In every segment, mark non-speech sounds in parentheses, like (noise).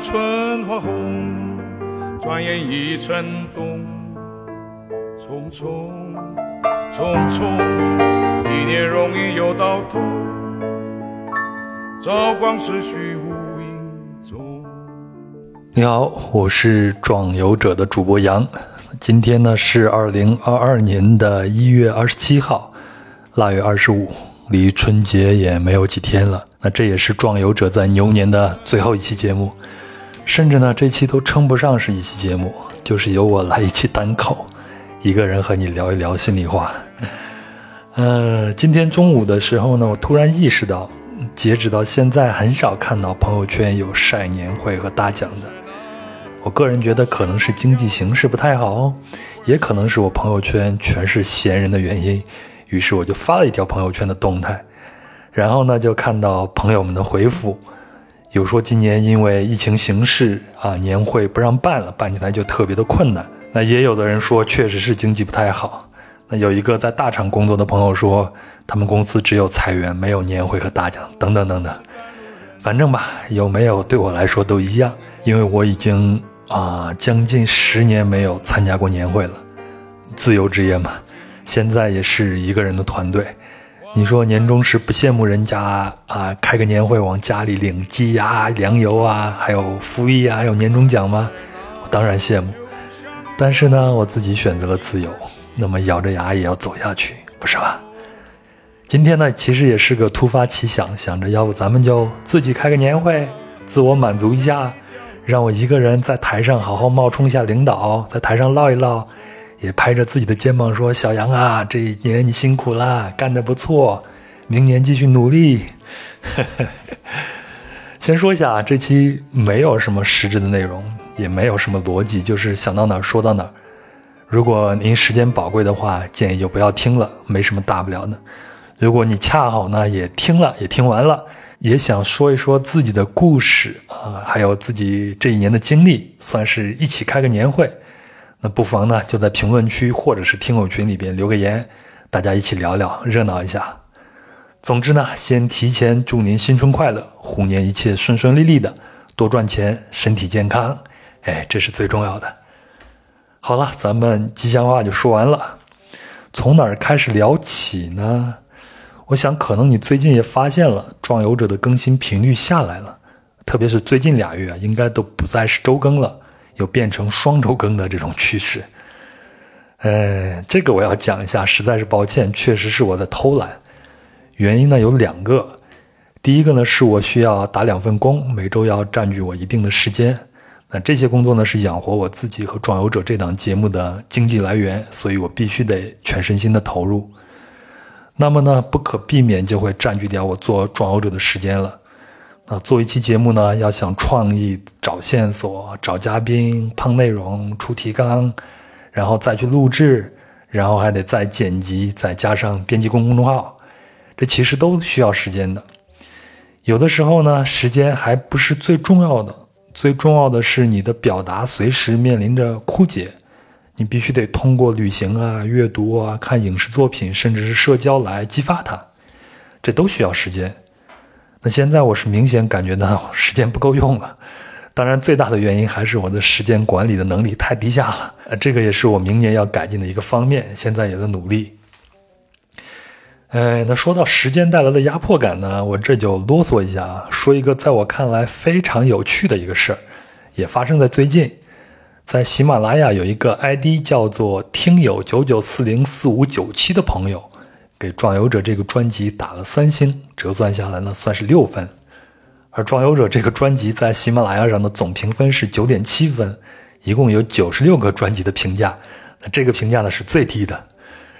春花红，转眼已成冬。匆匆匆匆，一年容易又到头，朝光逝去无影踪。你好，我是壮游者的主播杨。今天呢是二零二二年的一月二十七号，腊月二十五，离春节也没有几天了。那这也是壮游者在牛年的最后一期节目，甚至呢这期都称不上是一期节目，就是由我来一期单口。一个人和你聊一聊心里话。(laughs) 呃，今天中午的时候呢，我突然意识到，截止到现在，很少看到朋友圈有晒年会和大奖的。我个人觉得，可能是经济形势不太好，也可能是我朋友圈全是闲人的原因。于是我就发了一条朋友圈的动态，然后呢，就看到朋友们的回复，有说今年因为疫情形势啊，年会不让办了，办起来就特别的困难。那也有的人说，确实是经济不太好。那有一个在大厂工作的朋友说，他们公司只有裁员，没有年会和大奖，等等等等。反正吧，有没有对我来说都一样，因为我已经啊将近十年没有参加过年会了。自由职业嘛，现在也是一个人的团队。你说年终时不羡慕人家啊，开个年会往家里领鸡呀、粮油啊，还有福利啊，还有年终奖吗？我当然羡慕。但是呢，我自己选择了自由，那么咬着牙也要走下去，不是吧？今天呢，其实也是个突发奇想，想着要不咱们就自己开个年会，自我满足一下，让我一个人在台上好好冒充一下领导，在台上唠一唠，也拍着自己的肩膀说：“小杨啊，这一年你辛苦啦，干得不错，明年继续努力。(laughs) ”先说一下啊，这期没有什么实质的内容。也没有什么逻辑，就是想到哪儿说到哪儿。如果您时间宝贵的话，建议就不要听了，没什么大不了的。如果你恰好呢也听了，也听完了，也想说一说自己的故事啊，还有自己这一年的经历，算是一起开个年会，那不妨呢就在评论区或者是听友群里边留个言，大家一起聊聊，热闹一下。总之呢，先提前祝您新春快乐，虎年一切顺顺利利的，多赚钱，身体健康。哎，这是最重要的。好了，咱们吉祥话就说完了。从哪儿开始聊起呢？我想，可能你最近也发现了，壮游者的更新频率下来了，特别是最近俩月，应该都不再是周更了，有变成双周更的这种趋势。呃，这个我要讲一下，实在是抱歉，确实是我在偷懒。原因呢有两个，第一个呢是我需要打两份工，每周要占据我一定的时间。那这些工作呢，是养活我自己和《壮游者》这档节目的经济来源，所以我必须得全身心的投入。那么呢，不可避免就会占据掉我做《壮游者》的时间了。那做一期节目呢，要想创意、找线索、找嘉宾、碰内容、出提纲，然后再去录制，然后还得再剪辑，再加上编辑公公众号，这其实都需要时间的。有的时候呢，时间还不是最重要的。最重要的是，你的表达随时面临着枯竭，你必须得通过旅行啊、阅读啊、看影视作品，甚至是社交来激发它，这都需要时间。那现在我是明显感觉到时间不够用了，当然最大的原因还是我的时间管理的能力太低下了，呃，这个也是我明年要改进的一个方面，现在也在努力。哎，那说到时间带来的压迫感呢，我这就啰嗦一下啊，说一个在我看来非常有趣的一个事儿，也发生在最近，在喜马拉雅有一个 ID 叫做“听友九九四零四五九七”的朋友，给《壮游者》这个专辑打了三星，折算下来呢算是六分，而《壮游者》这个专辑在喜马拉雅上的总评分是九点七分，一共有九十六个专辑的评价，那这个评价呢是最低的。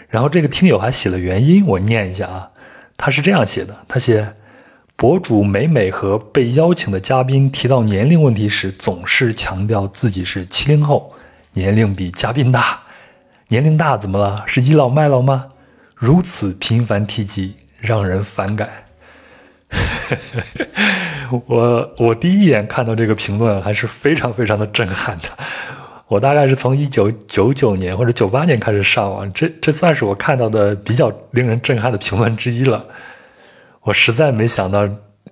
然后这个听友还写了原因，我念一下啊，他是这样写的：他写，博主每每和被邀请的嘉宾提到年龄问题时，总是强调自己是七零后，年龄比嘉宾大。年龄大怎么了？是倚老卖老吗？如此频繁提及，让人反感。(laughs) 我我第一眼看到这个评论，还是非常非常的震撼的。我大概是从一九九九年或者九八年开始上网，这这算是我看到的比较令人震撼的评论之一了。我实在没想到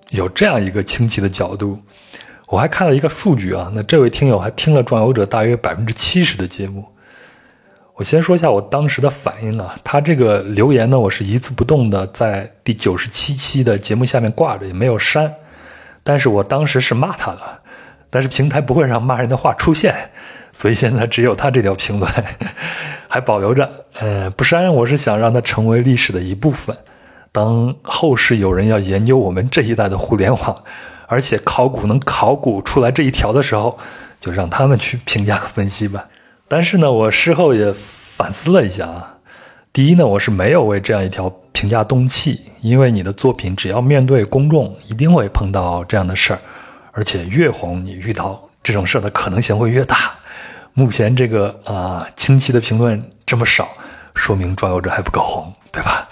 有这样一个清奇的角度。我还看了一个数据啊，那这位听友还听了壮游者大约百分之七十的节目。我先说一下我当时的反应啊，他这个留言呢，我是一字不动的在第九十七期的节目下面挂着，也没有删。但是我当时是骂他了，但是平台不会让骂人的话出现，所以现在只有他这条评论还保留着。呃，不删，我是想让它成为历史的一部分。当后世有人要研究我们这一代的互联网，而且考古能考古出来这一条的时候，就让他们去评价和分析吧。但是呢，我事后也反思了一下啊。第一呢，我是没有为这样一条评价动气，因为你的作品只要面对公众，一定会碰到这样的事儿，而且越红，你遇到这种事儿的可能性会越大。目前这个啊，清晰的评论这么少，说明壮游者还不够红，对吧？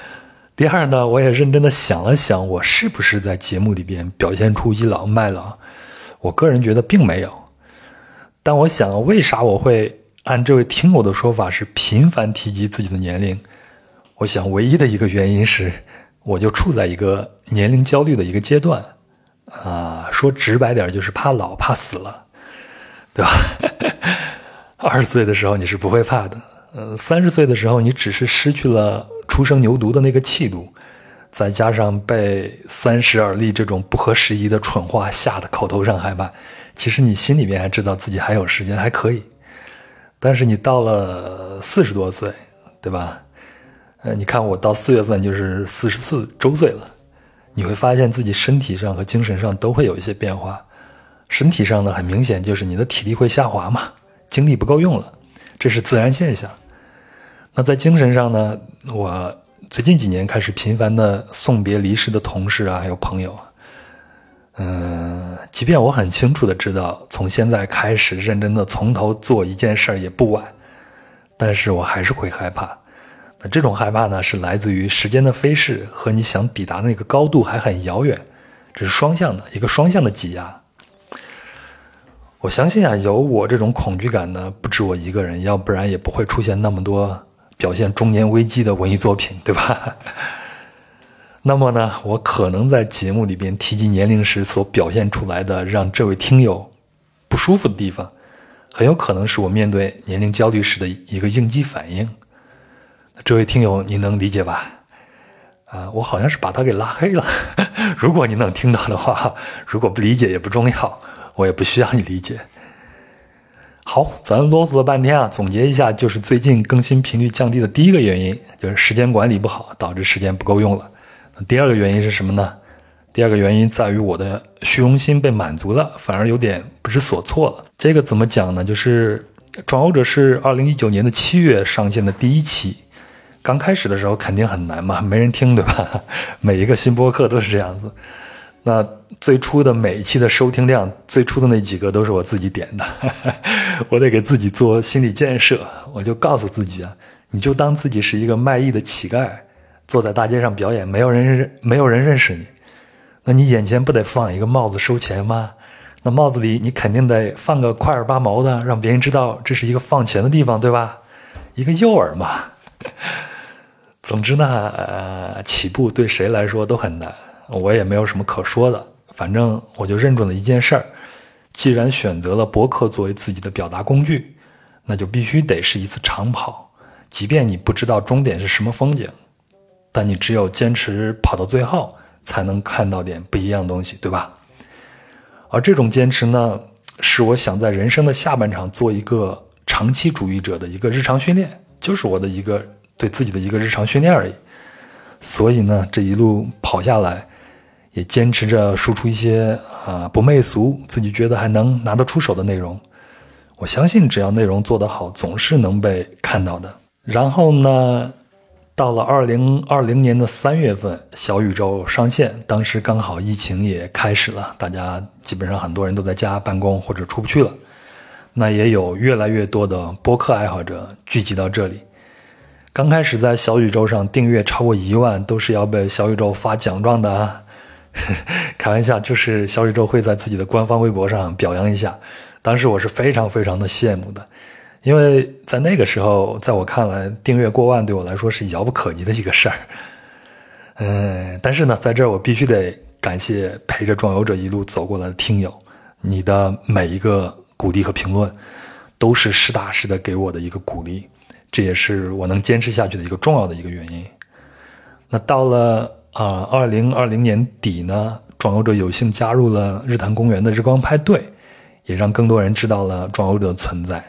(laughs) 第二呢，我也认真的想了想，我是不是在节目里边表现出倚老卖老？我个人觉得并没有。但我想，为啥我会按这位听友的说法是频繁提及自己的年龄？我想，唯一的一个原因是，我就处在一个年龄焦虑的一个阶段，啊，说直白点就是怕老怕死了，对吧？(laughs) 二十岁的时候你是不会怕的，嗯，三十岁的时候你只是失去了初生牛犊的那个气度，再加上被三十而立这种不合时宜的蠢话吓得口头上害怕。其实你心里面还知道自己还有时间，还可以，但是你到了四十多岁，对吧？呃，你看我到四月份就是四十四周岁了，你会发现自己身体上和精神上都会有一些变化。身体上呢，很明显就是你的体力会下滑嘛，精力不够用了，这是自然现象。那在精神上呢，我最近几年开始频繁的送别离世的同事啊，还有朋友。嗯，即便我很清楚的知道，从现在开始认真的从头做一件事儿也不晚，但是我还是会害怕。那这种害怕呢，是来自于时间的飞逝和你想抵达那个高度还很遥远，这是双向的一个双向的挤压。我相信啊，有我这种恐惧感的不止我一个人，要不然也不会出现那么多表现中年危机的文艺作品，对吧？那么呢，我可能在节目里边提及年龄时所表现出来的让这位听友不舒服的地方，很有可能是我面对年龄焦虑时的一个应激反应。这位听友，你能理解吧？啊，我好像是把他给拉黑了。(laughs) 如果你能听到的话，如果不理解也不重要，我也不需要你理解。好，咱啰嗦了半天啊，总结一下，就是最近更新频率降低的第一个原因，就是时间管理不好，导致时间不够用了。第二个原因是什么呢？第二个原因在于我的虚荣心被满足了，反而有点不知所措了。这个怎么讲呢？就是《转欧者》是二零一九年的七月上线的第一期，刚开始的时候肯定很难嘛，没人听，对吧？(laughs) 每一个新播客都是这样子。那最初的每一期的收听量，最初的那几个都是我自己点的，(laughs) 我得给自己做心理建设。我就告诉自己啊，你就当自己是一个卖艺的乞丐。坐在大街上表演，没有人认，没有人认识你，那你眼前不得放一个帽子收钱吗？那帽子里你肯定得放个块儿八毛的，让别人知道这是一个放钱的地方，对吧？一个诱饵嘛。(laughs) 总之呢，呃，起步对谁来说都很难，我也没有什么可说的。反正我就认准了一件事儿：既然选择了博客作为自己的表达工具，那就必须得是一次长跑，即便你不知道终点是什么风景。但你只有坚持跑到最后，才能看到点不一样的东西，对吧？而这种坚持呢，是我想在人生的下半场做一个长期主义者的一个日常训练，就是我的一个对自己的一个日常训练而已。所以呢，这一路跑下来，也坚持着输出一些啊不媚俗、自己觉得还能拿得出手的内容。我相信，只要内容做得好，总是能被看到的。然后呢？到了二零二零年的三月份，小宇宙上线，当时刚好疫情也开始了，大家基本上很多人都在家办公或者出不去了，那也有越来越多的播客爱好者聚集到这里。刚开始在小宇宙上订阅超过一万，都是要被小宇宙发奖状的啊！(laughs) 开玩笑，就是小宇宙会在自己的官方微博上表扬一下，当时我是非常非常的羡慕的。因为在那个时候，在我看来，订阅过万对我来说是遥不可及的一个事儿。嗯，但是呢，在这儿我必须得感谢陪着壮游者一路走过来的听友，你的每一个鼓励和评论，都是实打实的给我的一个鼓励，这也是我能坚持下去的一个重要的一个原因。那到了啊，二零二零年底呢，壮游者有幸加入了日坛公园的日光派对，也让更多人知道了壮游者的存在。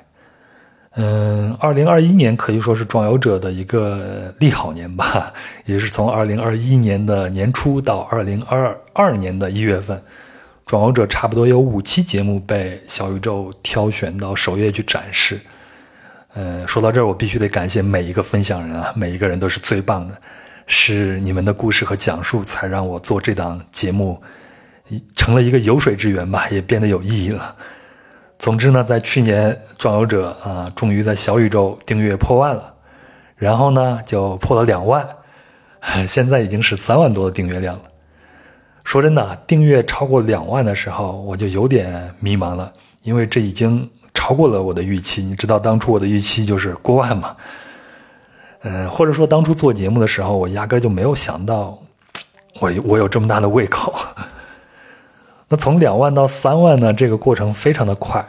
嗯，二零二一年可以说是壮游者的一个利好年吧，也是从二零二一年的年初到二零二二年的一月份，壮游者差不多有五期节目被小宇宙挑选到首页去展示。嗯，说到这儿，我必须得感谢每一个分享人啊，每一个人都是最棒的，是你们的故事和讲述才让我做这档节目成了一个有水之源吧，也变得有意义了。总之呢，在去年壮游者啊，终于在小宇宙订阅破万了，然后呢就破了两万，(laughs) 现在已经是三万多的订阅量了。说真的，订阅超过两万的时候，我就有点迷茫了，因为这已经超过了我的预期。你知道当初我的预期就是过万嘛？嗯，(laughs) 或者说当初做节目的时候，我压根就没有想到，(tsk) 我我有这么大的胃口。那从两万到三万呢？这个过程非常的快。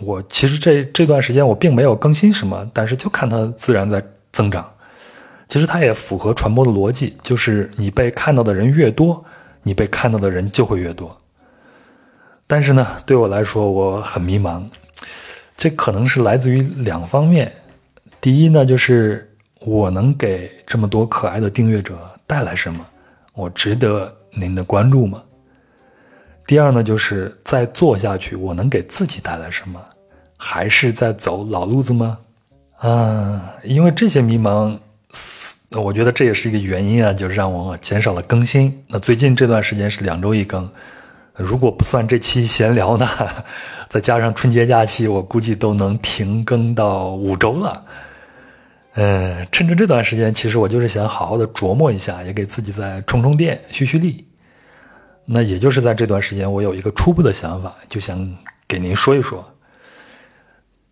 我其实这这段时间我并没有更新什么，但是就看它自然在增长。其实它也符合传播的逻辑，就是你被看到的人越多，你被看到的人就会越多。但是呢，对我来说我很迷茫，这可能是来自于两方面。第一呢，就是我能给这么多可爱的订阅者带来什么？我值得您的关注吗？第二呢，就是再做下去，我能给自己带来什么？还是在走老路子吗？啊，因为这些迷茫，我觉得这也是一个原因啊，就让我减少了更新。那最近这段时间是两周一更，如果不算这期闲聊呢，(laughs) 再加上春节假期，我估计都能停更到五周了。嗯，趁着这段时间，其实我就是想好好的琢磨一下，也给自己再充充电、蓄蓄力。那也就是在这段时间，我有一个初步的想法，就想给您说一说。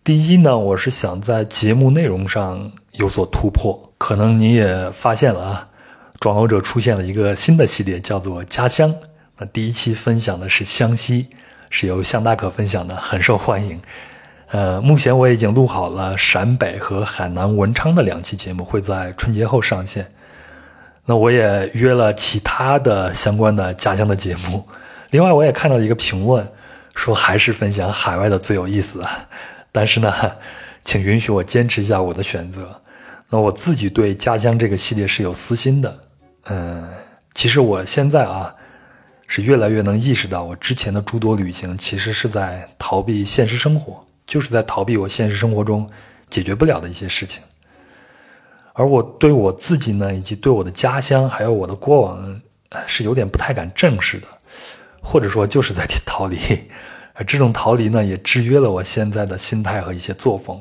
第一呢，我是想在节目内容上有所突破。可能你也发现了啊，壮游者出现了一个新的系列，叫做家乡。那第一期分享的是湘西，是由向大可分享的，很受欢迎。呃，目前我已经录好了陕北和海南文昌的两期节目，会在春节后上线。那我也约了其他的相关的家乡的节目，另外我也看到一个评论，说还是分享海外的最有意思。但是呢，请允许我坚持一下我的选择。那我自己对家乡这个系列是有私心的。嗯，其实我现在啊，是越来越能意识到，我之前的诸多旅行其实是在逃避现实生活，就是在逃避我现实生活中解决不了的一些事情。而我对我自己呢，以及对我的家乡，还有我的过往，是有点不太敢正视的，或者说就是在逃离。而这种逃离呢，也制约了我现在的心态和一些作风。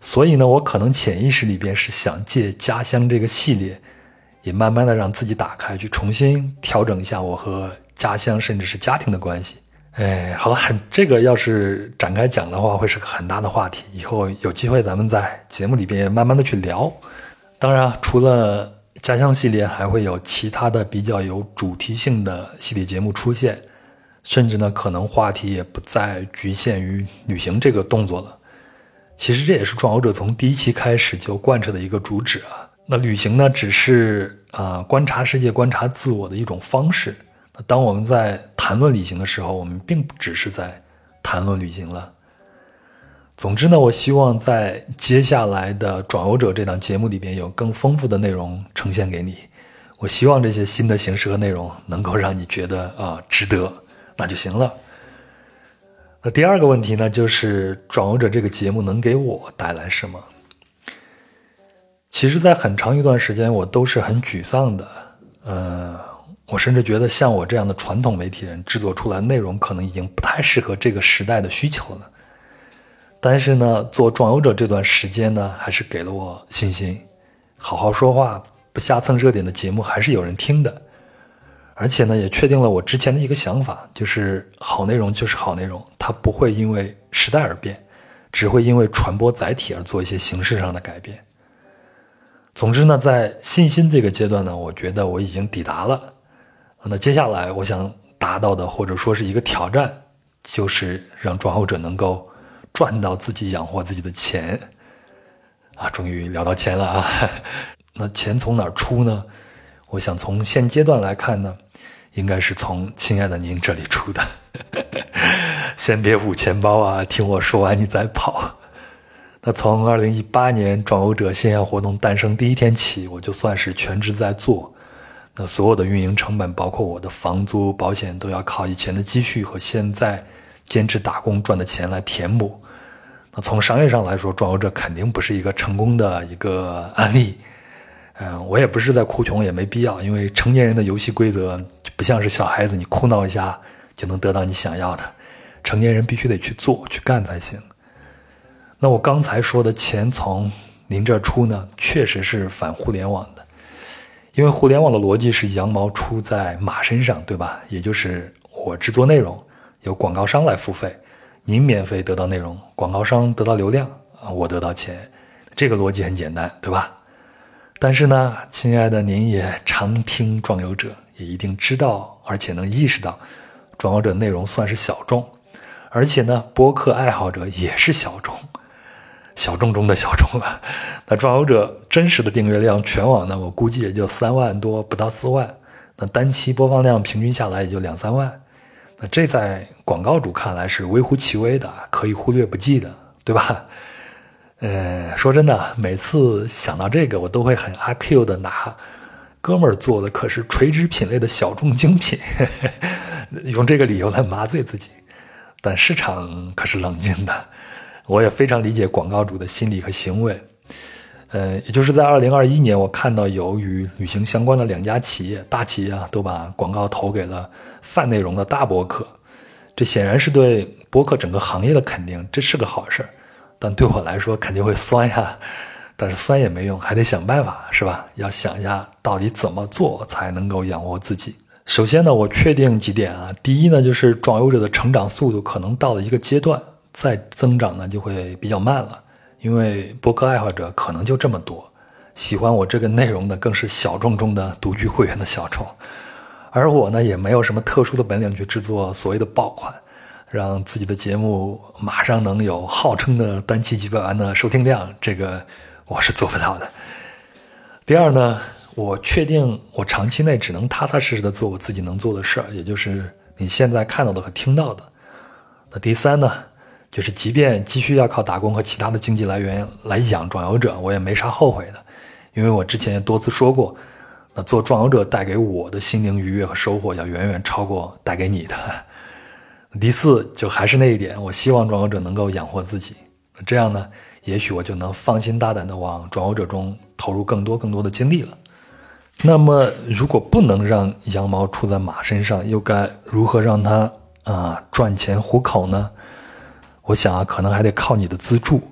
所以呢，我可能潜意识里边是想借家乡这个系列，也慢慢的让自己打开，去重新调整一下我和家乡甚至是家庭的关系。哎，好了，这个要是展开讲的话，会是个很大的话题。以后有机会咱们在节目里边慢慢的去聊。当然，除了家乡系列，还会有其他的比较有主题性的系列节目出现，甚至呢，可能话题也不再局限于旅行这个动作了。其实这也是壮游者从第一期开始就贯彻的一个主旨啊。那旅行呢，只是啊观察世界、观察自我的一种方式。当我们在谈论旅行的时候，我们并不只是在谈论旅行了。总之呢，我希望在接下来的《转游者》这档节目里边有更丰富的内容呈现给你。我希望这些新的形式和内容能够让你觉得啊值得，那就行了。那第二个问题呢，就是《转游者》这个节目能给我带来什么？其实，在很长一段时间，我都是很沮丧的。呃。我甚至觉得，像我这样的传统媒体人制作出来内容，可能已经不太适合这个时代的需求了。但是呢，做壮游者这段时间呢，还是给了我信心。好好说话，不瞎蹭热点的节目还是有人听的。而且呢，也确定了我之前的一个想法，就是好内容就是好内容，它不会因为时代而变，只会因为传播载体而做一些形式上的改变。总之呢，在信心这个阶段呢，我觉得我已经抵达了。那接下来我想达到的，或者说是一个挑战，就是让壮游者能够赚到自己养活自己的钱啊！终于聊到钱了啊！(laughs) 那钱从哪儿出呢？我想从现阶段来看呢，应该是从亲爱的您这里出的。(laughs) 先别捂钱包啊，听我说完你再跑。那从二零一八年壮游者线下活动诞生第一天起，我就算是全职在做。那所有的运营成本，包括我的房租、保险，都要靠以前的积蓄和现在兼职打工赚的钱来填补。那从商业上来说，壮游者肯定不是一个成功的一个案例。嗯，我也不是在哭穷，也没必要，因为成年人的游戏规则不像是小孩子，你哭闹一下就能得到你想要的。成年人必须得去做、去干才行。那我刚才说的钱从您这出呢，确实是反互联网。因为互联网的逻辑是羊毛出在马身上，对吧？也就是我制作内容，由广告商来付费，您免费得到内容，广告商得到流量啊，我得到钱，这个逻辑很简单，对吧？但是呢，亲爱的，您也常听壮游者，也一定知道，而且能意识到，壮游者内容算是小众，而且呢，播客爱好者也是小众。小众中的小众了，(laughs) 那壮游者真实的订阅量全网呢，我估计也就三万多，不到四万。那单期播放量平均下来也就两三万，那这在广告主看来是微乎其微的，可以忽略不计的，对吧？(laughs) 呃，说真的，每次想到这个，我都会很阿 Q 的拿哥们儿做的可是垂直品类的小众精品，(laughs) 用这个理由来麻醉自己。但市场可是冷静的。我也非常理解广告主的心理和行为，呃，也就是在二零二一年，我看到有与旅行相关的两家企业，大企业啊，都把广告投给了泛内容的大博客，这显然是对博客整个行业的肯定，这是个好事但对我来说肯定会酸呀，但是酸也没用，还得想办法，是吧？要想一下到底怎么做才能够养活自己。首先呢，我确定几点啊，第一呢，就是壮游者的成长速度可能到了一个阶段。再增长呢，就会比较慢了，因为博客爱好者可能就这么多，喜欢我这个内容的更是小众中的独具会员的小众，而我呢，也没有什么特殊的本领去制作所谓的爆款，让自己的节目马上能有号称的单期几百万的收听量，这个我是做不到的。第二呢，我确定我长期内只能踏踏实实的做我自己能做的事儿，也就是你现在看到的和听到的。那第三呢？就是，即便继续要靠打工和其他的经济来源来养壮游者，我也没啥后悔的，因为我之前也多次说过，那做壮游者带给我的心灵愉悦和收获要远远超过带给你的。(laughs) 第四，就还是那一点，我希望壮游者能够养活自己，这样呢，也许我就能放心大胆的往壮游者中投入更多更多的精力了。那么，如果不能让羊毛出在马身上，又该如何让它啊赚钱糊口呢？我想啊，可能还得靠你的资助。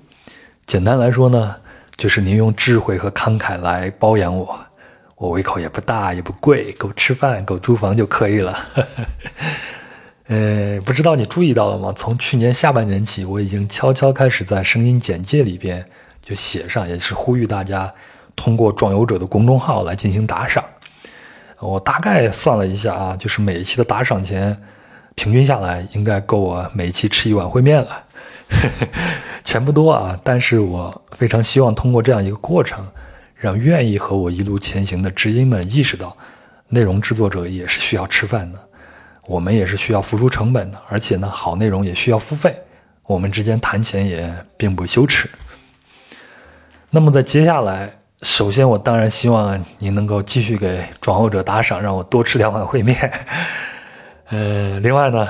简单来说呢，就是您用智慧和慷慨来包养我。我胃口也不大，也不贵，够吃饭，够租房就可以了。呃，不知道你注意到了吗？从去年下半年起，我已经悄悄开始在声音简介里边就写上，也是呼吁大家通过壮游者的公众号来进行打赏。我大概算了一下啊，就是每一期的打赏钱，平均下来应该够我每一期吃一碗烩面了。(laughs) 钱不多啊，但是我非常希望通过这样一个过程，让愿意和我一路前行的知音们意识到，内容制作者也是需要吃饭的，我们也是需要付出成本的，而且呢，好内容也需要付费，我们之间谈钱也并不羞耻。那么在接下来，首先我当然希望您能够继续给壮游者打赏，让我多吃两碗烩面。呃，另外呢。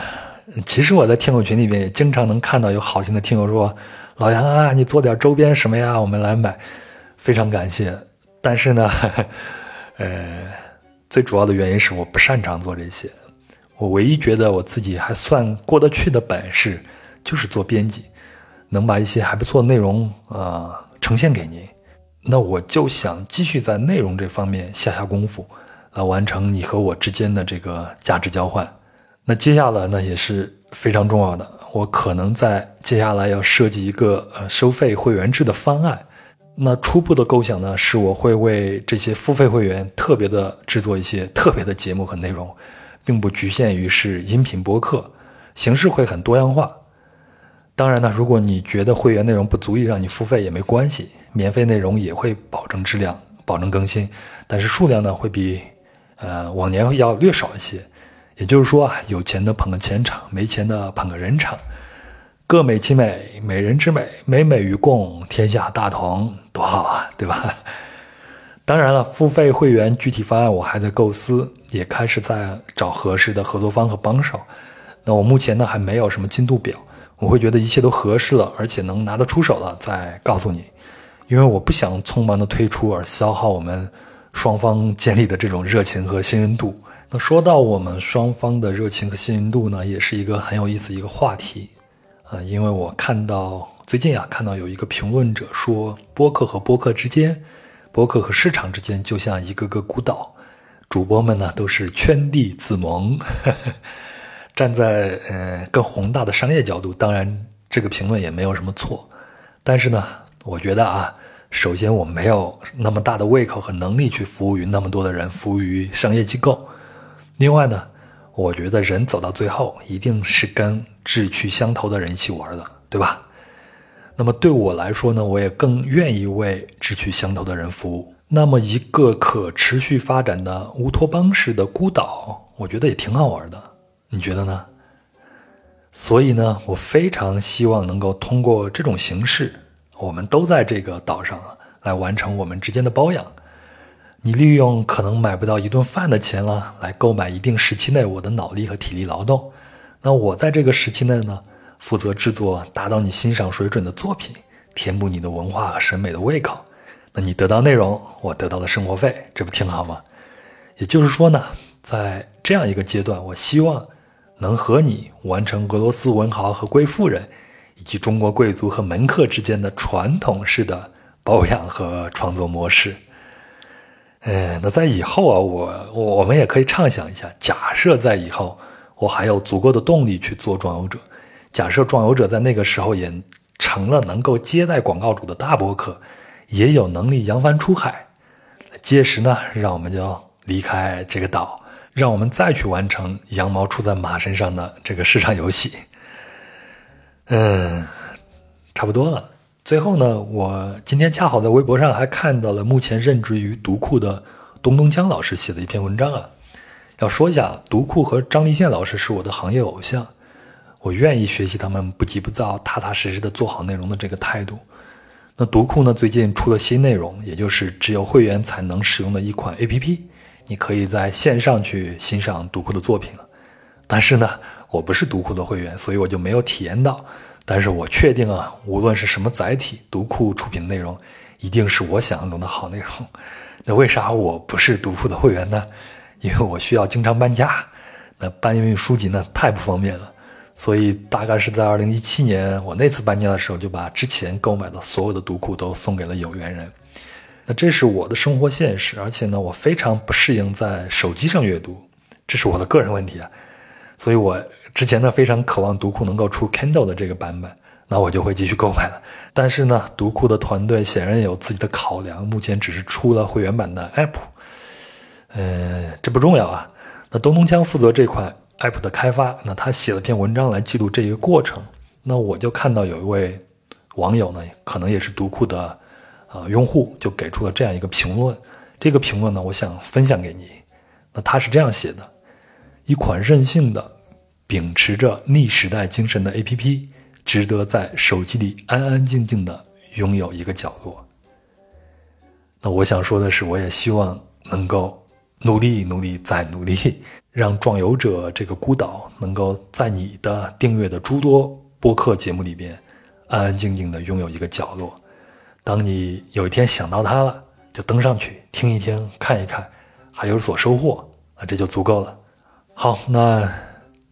其实我在听友群里面也经常能看到有好心的听友说：“老杨啊，你做点周边什么呀？我们来买。”非常感谢。但是呢，(laughs) 呃，最主要的原因是我不擅长做这些。我唯一觉得我自己还算过得去的本事，就是做编辑，能把一些还不错的内容啊呈现给您。那我就想继续在内容这方面下下功夫，来完成你和我之间的这个价值交换。那接下来呢也是非常重要的，我可能在接下来要设计一个呃收费会员制的方案。那初步的构想呢，是我会为这些付费会员特别的制作一些特别的节目和内容，并不局限于是音频播客，形式会很多样化。当然呢，如果你觉得会员内容不足以让你付费也没关系，免费内容也会保证质量、保证更新，但是数量呢会比呃往年要略少一些。也就是说啊，有钱的捧个钱场，没钱的捧个人场，各美其美，美人之美，美美与共，天下大同，多好啊，对吧？当然了，付费会员具体方案我还在构思，也开始在找合适的合作方和帮手。那我目前呢还没有什么进度表，我会觉得一切都合适了，而且能拿得出手了再告诉你，因为我不想匆忙的推出而消耗我们双方建立的这种热情和信任度。那说到我们双方的热情和信任度呢，也是一个很有意思一个话题，呃，因为我看到最近啊看到有一个评论者说，播客和播客之间。播客和市场之间就像一个个孤岛，主播们呢都是圈地自萌。(laughs) 站在呃更宏大的商业角度，当然这个评论也没有什么错。但是呢，我觉得啊，首先我没有那么大的胃口和能力去服务于那么多的人，服务于商业机构。另外呢，我觉得人走到最后一定是跟志趣相投的人一起玩的，对吧？那么对我来说呢，我也更愿意为志趣相投的人服务。那么一个可持续发展的乌托邦式的孤岛，我觉得也挺好玩的。你觉得呢？所以呢，我非常希望能够通过这种形式，我们都在这个岛上来完成我们之间的包养。你利用可能买不到一顿饭的钱了，来购买一定时期内我的脑力和体力劳动。那我在这个时期内呢？负责制作达到你欣赏水准的作品，填补你的文化和审美的胃口。那你得到内容，我得到了生活费，这不挺好吗？也就是说呢，在这样一个阶段，我希望能和你完成俄罗斯文豪和贵妇人，以及中国贵族和门客之间的传统式的包养和创作模式。嗯，那在以后啊，我我我们也可以畅想一下，假设在以后我还有足够的动力去做壮游者。假设壮游者在那个时候也成了能够接待广告主的大博客，也有能力扬帆出海，届时呢，让我们就离开这个岛，让我们再去完成羊毛出在马身上的这个市场游戏。嗯，差不多了。最后呢，我今天恰好在微博上还看到了目前任职于读库的东东江老师写的一篇文章啊，要说一下，读库和张立宪老师是我的行业偶像。我愿意学习他们不急不躁、踏踏实实的做好内容的这个态度。那读库呢？最近出了新内容，也就是只有会员才能使用的一款 APP，你可以在线上去欣赏读库的作品。但是呢，我不是读库的会员，所以我就没有体验到。但是我确定啊，无论是什么载体，读库出品的内容一定是我想象中的好内容。(laughs) 那为啥我不是读库的会员呢？因为我需要经常搬家，那搬运书籍呢太不方便了。所以大概是在二零一七年，我那次搬家的时候，就把之前购买的所有的读库都送给了有缘人。那这是我的生活现实，而且呢，我非常不适应在手机上阅读，这是我的个人问题啊。所以我之前呢非常渴望读库能够出 Kindle 的这个版本，那我就会继续购买了。但是呢，读库的团队显然有自己的考量，目前只是出了会员版的 App。嗯，这不重要啊。那东东江负责这款。app 的开发，那他写了篇文章来记录这一个过程。那我就看到有一位网友呢，可能也是读库的啊用户，就给出了这样一个评论。这个评论呢，我想分享给你。那他是这样写的：一款任性的、秉持着逆时代精神的 app，值得在手机里安安静静的拥有一个角落。那我想说的是，我也希望能够努力、努力再努力。(laughs) 让壮游者这个孤岛能够在你的订阅的诸多播客节目里边，安安静静的拥有一个角落。当你有一天想到它了，就登上去听一听、看一看，还有所收获，啊这就足够了。好，那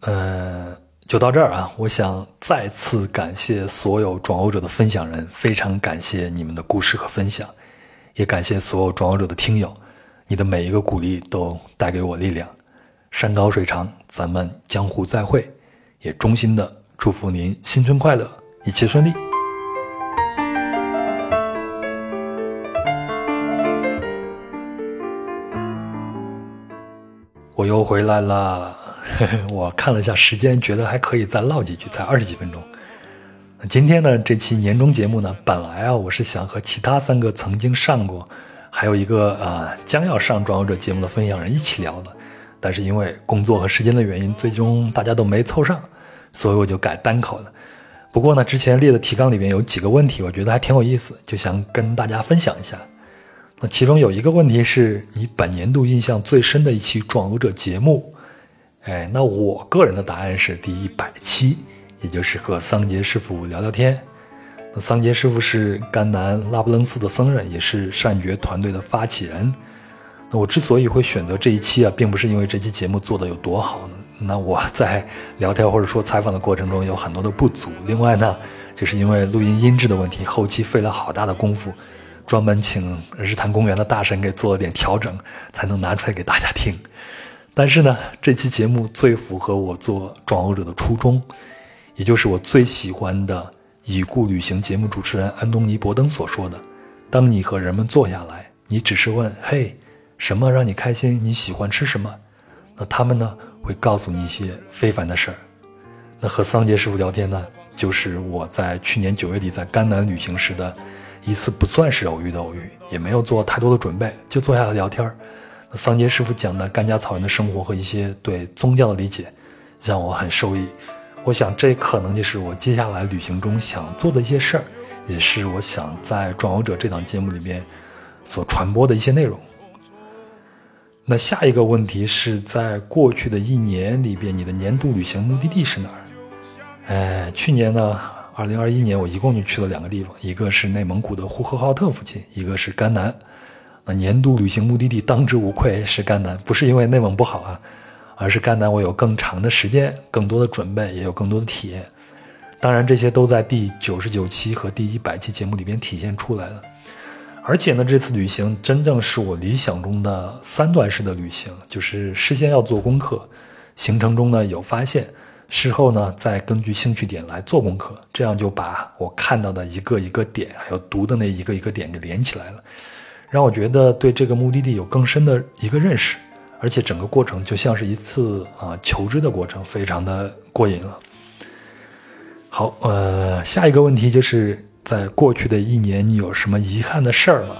呃，就到这儿啊。我想再次感谢所有转欧者的分享人，非常感谢你们的故事和分享，也感谢所有转欧者的听友，你的每一个鼓励都带给我力量。山高水长，咱们江湖再会。也衷心的祝福您新春快乐，一切顺利。我又回来了 (laughs) 我看了一下时间，觉得还可以再唠几句，才二十几分钟。今天呢，这期年终节目呢，本来啊，我是想和其他三个曾经上过，还有一个啊将要上《壮游者》节目的分享人一起聊的，但是因为工作和时间的原因，最终大家都没凑上，所以我就改单口了。不过呢，之前列的提纲里面有几个问题，我觉得还挺有意思，就想跟大家分享一下。那其中有一个问题是你本年度印象最深的一期《壮游者》节目，哎，那我个人的答案是第一百期。也就是和桑杰师傅聊聊天。那桑杰师傅是甘南拉卜楞寺的僧人，也是善觉团队的发起人。那我之所以会选择这一期啊，并不是因为这期节目做的有多好呢。那我在聊天或者说采访的过程中有很多的不足。另外呢，就是因为录音音质的问题，后期费了好大的功夫，专门请日坛公园的大神给做了点调整，才能拿出来给大家听。但是呢，这期节目最符合我做壮游者的初衷。也就是我最喜欢的已故旅行节目主持人安东尼·伯登所说的：“当你和人们坐下来，你只是问‘嘿，什么让你开心？你喜欢吃什么？’那他们呢会告诉你一些非凡的事儿。那和桑杰师傅聊天呢，就是我在去年九月底在甘南旅行时的一次不算是偶遇的偶遇，也没有做太多的准备，就坐下来聊天。儿桑杰师傅讲的甘家草原的生活和一些对宗教的理解，让我很受益。”我想，这可能就是我接下来旅行中想做的一些事儿，也是我想在《壮游者》这档节目里面所传播的一些内容。那下一个问题是在过去的一年里边，你的年度旅行目的地是哪儿？哎，去年呢，二零二一年我一共就去了两个地方，一个是内蒙古的呼和浩特附近，一个是甘南。那年度旅行目的地当之无愧是甘南，不是因为内蒙不好啊。而是甘南，我有更长的时间、更多的准备，也有更多的体验。当然，这些都在第九十九期和第一百期节目里边体现出来了。而且呢，这次旅行真正是我理想中的三段式的旅行，就是事先要做功课，行程中呢有发现，事后呢再根据兴趣点来做功课，这样就把我看到的一个一个点，还有读的那一个一个点给连起来了，让我觉得对这个目的地有更深的一个认识。而且整个过程就像是一次啊求知的过程，非常的过瘾了。好，呃，下一个问题就是在过去的一年，你有什么遗憾的事儿吗？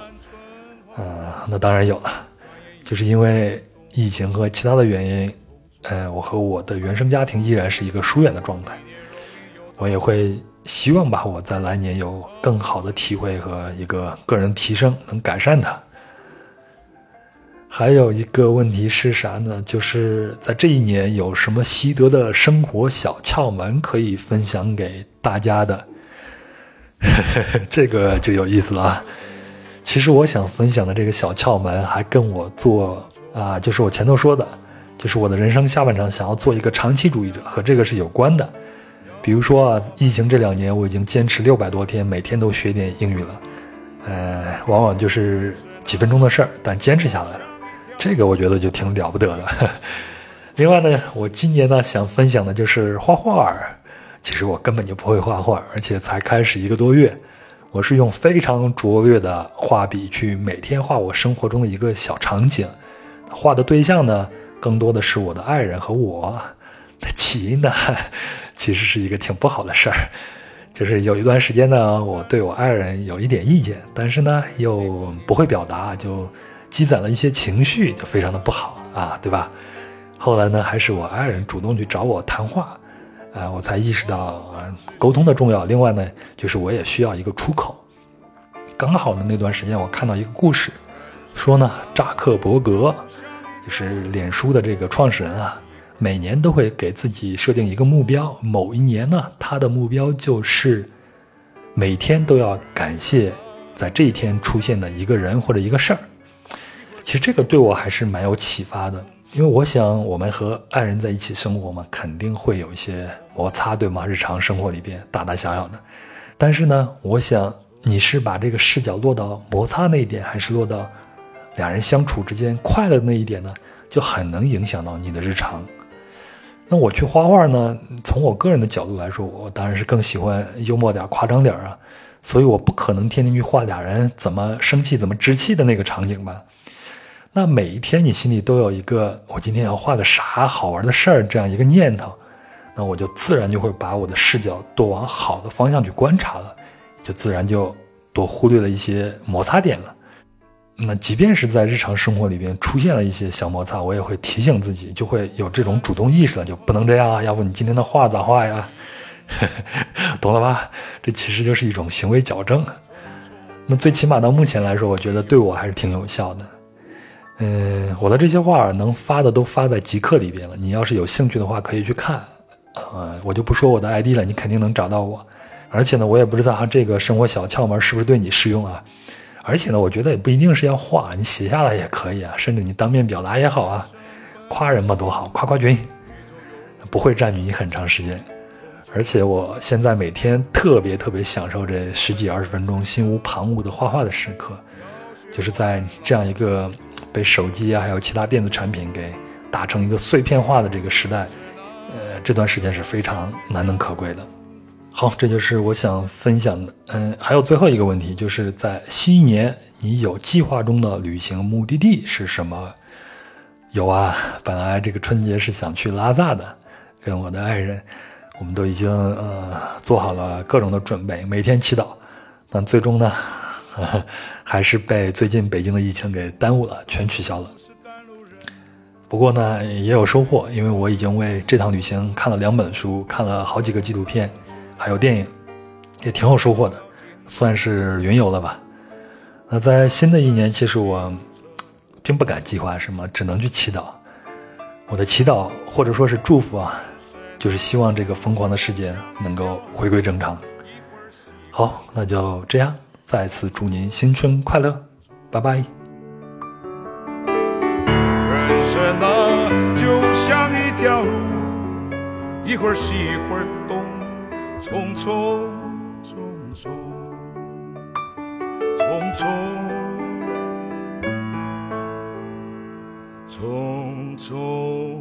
啊，那当然有了，就是因为疫情和其他的原因，呃，我和我的原生家庭依然是一个疏远的状态。我也会希望吧，我在来年有更好的体会和一个个人提升，能改善它。还有一个问题是啥呢？就是在这一年有什么习得的生活小窍门可以分享给大家的？(laughs) 这个就有意思了啊！其实我想分享的这个小窍门，还跟我做啊，就是我前头说的，就是我的人生下半场想要做一个长期主义者，和这个是有关的。比如说啊，疫情这两年，我已经坚持六百多天，每天都学点英语了。呃，往往就是几分钟的事儿，但坚持下来了。这个我觉得就挺了不得的。(laughs) 另外呢，我今年呢想分享的就是画画。其实我根本就不会画画，而且才开始一个多月。我是用非常拙劣的画笔去每天画我生活中的一个小场景。画的对象呢，更多的是我的爱人和我。起因呢，其实是一个挺不好的事儿。(laughs) 就是有一段时间呢，我对我爱人有一点意见，但是呢又不会表达，就。积攒了一些情绪，就非常的不好啊，对吧？后来呢，还是我爱人主动去找我谈话，啊，我才意识到沟通的重要。另外呢，就是我也需要一个出口。刚好呢，那段时间我看到一个故事，说呢，扎克伯格，就是脸书的这个创始人啊，每年都会给自己设定一个目标。某一年呢，他的目标就是每天都要感谢在这一天出现的一个人或者一个事儿。其实这个对我还是蛮有启发的，因为我想我们和爱人在一起生活嘛，肯定会有一些摩擦，对吗？日常生活里边大大小小的。但是呢，我想你是把这个视角落到摩擦那一点，还是落到两人相处之间快乐那一点呢？就很能影响到你的日常。那我去画画呢，从我个人的角度来说，我当然是更喜欢幽默点、夸张点啊，所以我不可能天天去画俩人怎么生气、怎么置气的那个场景吧。那每一天你心里都有一个我今天要画个啥好玩的事儿这样一个念头，那我就自然就会把我的视角多往好的方向去观察了，就自然就多忽略了一些摩擦点了。那即便是在日常生活里边出现了一些小摩擦，我也会提醒自己，就会有这种主动意识了，就不能这样啊！要不你今天的画咋画呀？(laughs) 懂了吧？这其实就是一种行为矫正。那最起码到目前来说，我觉得对我还是挺有效的。嗯，我的这些画能发的都发在极客里边了，你要是有兴趣的话，可以去看。呃，我就不说我的 ID 了，你肯定能找到我。而且呢，我也不知道这个生活小窍门是不是对你适用啊？而且呢，我觉得也不一定是要画，你写下来也可以啊，甚至你当面表达也好啊，夸人嘛多好，夸夸群，不会占据你很长时间。而且我现在每天特别特别享受这十几二十分钟心无旁骛的画画的时刻，就是在这样一个被手机啊还有其他电子产品给打成一个碎片化的这个时代，呃，这段时间是非常难能可贵的。好，这就是我想分享的。嗯，还有最后一个问题，就是在新一年，你有计划中的旅行目的地是什么？有啊，本来这个春节是想去拉萨的，跟我的爱人，我们都已经呃做好了各种的准备，每天祈祷。但最终呢，(laughs) 还是被最近北京的疫情给耽误了，全取消了。不过呢，也有收获，因为我已经为这趟旅行看了两本书，看了好几个纪录片。还有电影，也挺有收获的，算是云游了吧。那在新的一年，其实我并不敢计划什么，只能去祈祷。我的祈祷或者说是祝福啊，就是希望这个疯狂的世界能够回归正常。好，那就这样，再次祝您新春快乐，拜拜。人生啊，就像一条路，一会儿西，一会儿。匆匆匆匆匆匆匆匆。